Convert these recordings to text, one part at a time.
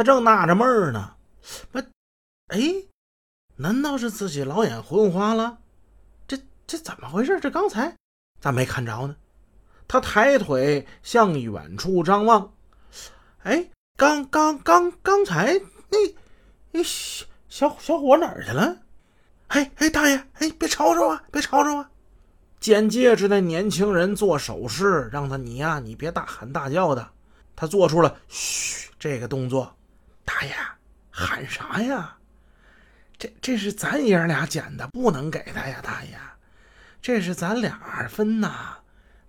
他正纳着闷儿呢，不，哎，难道是自己老眼昏花了？这这怎么回事？这刚才咋没看着呢？他抬腿向远处张望，哎，刚刚刚刚才那那小小小伙哪儿去了？哎哎，大爷，哎，别吵吵啊，别吵吵啊！捡戒指的年轻人做手势，让他你呀，你别大喊大叫的。他做出了嘘这个动作。大爷，喊啥呀？这这是咱爷俩捡的，不能给他呀，大爷。这是咱俩分呐，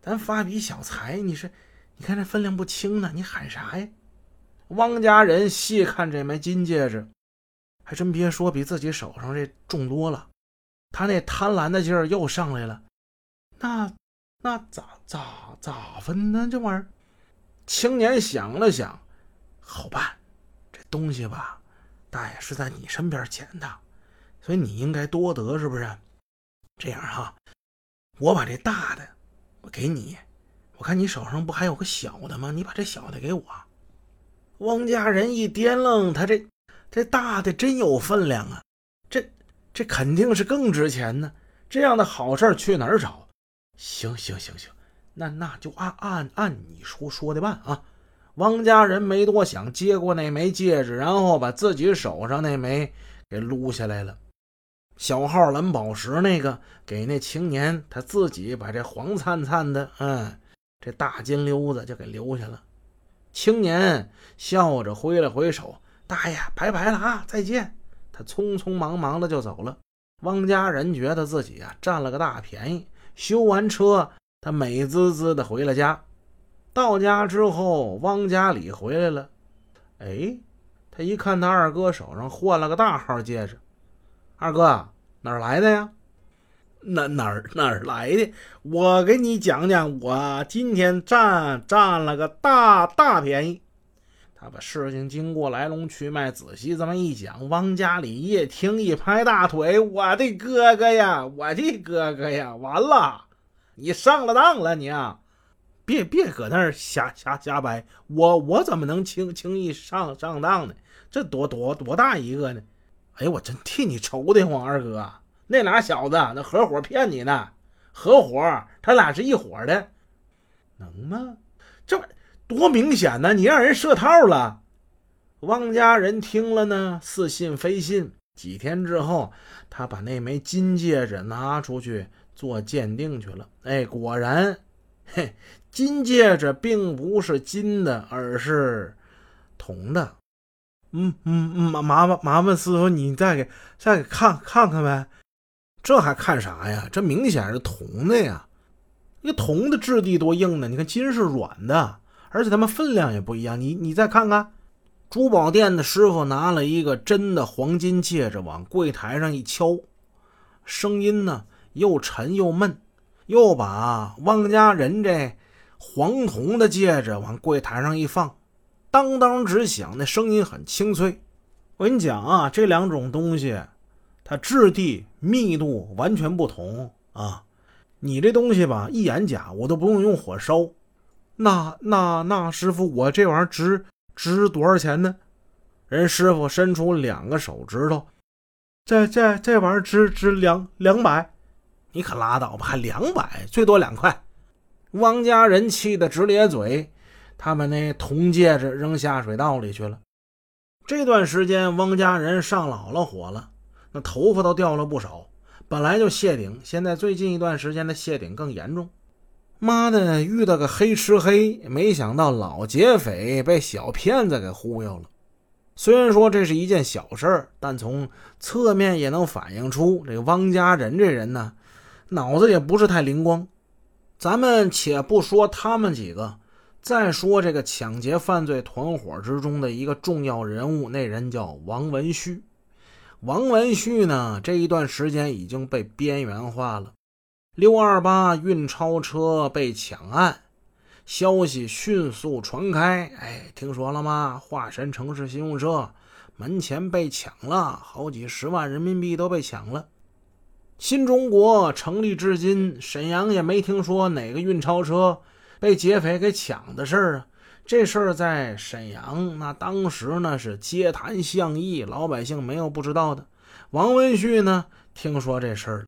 咱发笔小财。你说，你看这分量不轻呢，你喊啥呀？汪家人细看这枚金戒指，还真别说，比自己手上这重多了。他那贪婪的劲儿又上来了。那那咋咋咋分呢？这玩意儿，青年想了想，好办，东西吧，大爷是在你身边捡的，所以你应该多得，是不是？这样哈，我把这大的我给你，我看你手上不还有个小的吗？你把这小的给我。汪家人一掂量，他这这大的真有分量啊，这这肯定是更值钱呢。这样的好事去哪儿找？行行行行，那那就按按按你说说的办啊！汪家人没多想，接过那枚戒指，然后把自己手上那枚给撸下来了。小号蓝宝石那个给那青年，他自己把这黄灿灿的，嗯，这大金溜子就给留下了。青年笑着挥了挥手：“大爷，拜拜了啊，再见。”他匆匆忙忙的就走了。汪家人觉得自己啊占了个大便宜。修完车，他美滋滋的回了家。到家之后，汪家里回来了。哎，他一看他二哥手上换了个大号戒指。二哥哪儿来的呀？哪哪儿哪儿来的？我给你讲讲，我今天占占了个大大便宜。他把事情经过、来龙去脉仔细这么一讲，汪家里一听，一拍大腿：“我的哥哥呀，我的哥哥呀，完了，你上了当了，你啊！别别搁那儿瞎瞎瞎掰，我我怎么能轻轻易上上当呢？这多多多大一个呢？哎呀，我真替你愁得慌，二哥，那俩小子那合伙骗你呢，合伙，他俩是一伙的，能吗？这。”多明显呢！你让人设套了。汪家人听了呢，似信非信。几天之后，他把那枚金戒指拿出去做鉴定去了。哎，果然，嘿，金戒指并不是金的，而是铜的。嗯嗯嗯，麻麻烦麻烦师傅，你再给再给看看看呗。这还看啥呀？这明显是铜的呀！那铜的质地多硬呢？你看金是软的。而且他们分量也不一样，你你再看看，珠宝店的师傅拿了一个真的黄金戒指往柜台上一敲，声音呢又沉又闷，又把汪家人这黄铜的戒指往柜台上一放，当当直响，那声音很清脆。我跟你讲啊，这两种东西，它质地密度完全不同啊。你这东西吧，一眼假，我都不用用火烧。那那那师傅，我这玩意儿值值多少钱呢？人师傅伸出两个手指头，这这这玩意儿值值两两百，你可拉倒吧，还两百，最多两块。汪家人气得直咧嘴，他把那铜戒指扔下水道里去了。这段时间，汪家人上老了火了，那头发都掉了不少。本来就谢顶，现在最近一段时间的谢顶更严重。妈的，遇到个黑吃黑，没想到老劫匪被小骗子给忽悠了。虽然说这是一件小事儿，但从侧面也能反映出这汪家人这人呢，脑子也不是太灵光。咱们且不说他们几个，再说这个抢劫犯罪团伙之中的一个重要人物，那人叫王文旭。王文旭呢，这一段时间已经被边缘化了。六二八运钞车被抢案，消息迅速传开。哎，听说了吗？华山城市信用社门前被抢了，好几十万人民币都被抢了。新中国成立至今，沈阳也没听说哪个运钞车被劫匪给抢的事儿啊。这事儿在沈阳，那当时呢是街谈巷议，老百姓没有不知道的。王文旭呢，听说这事儿，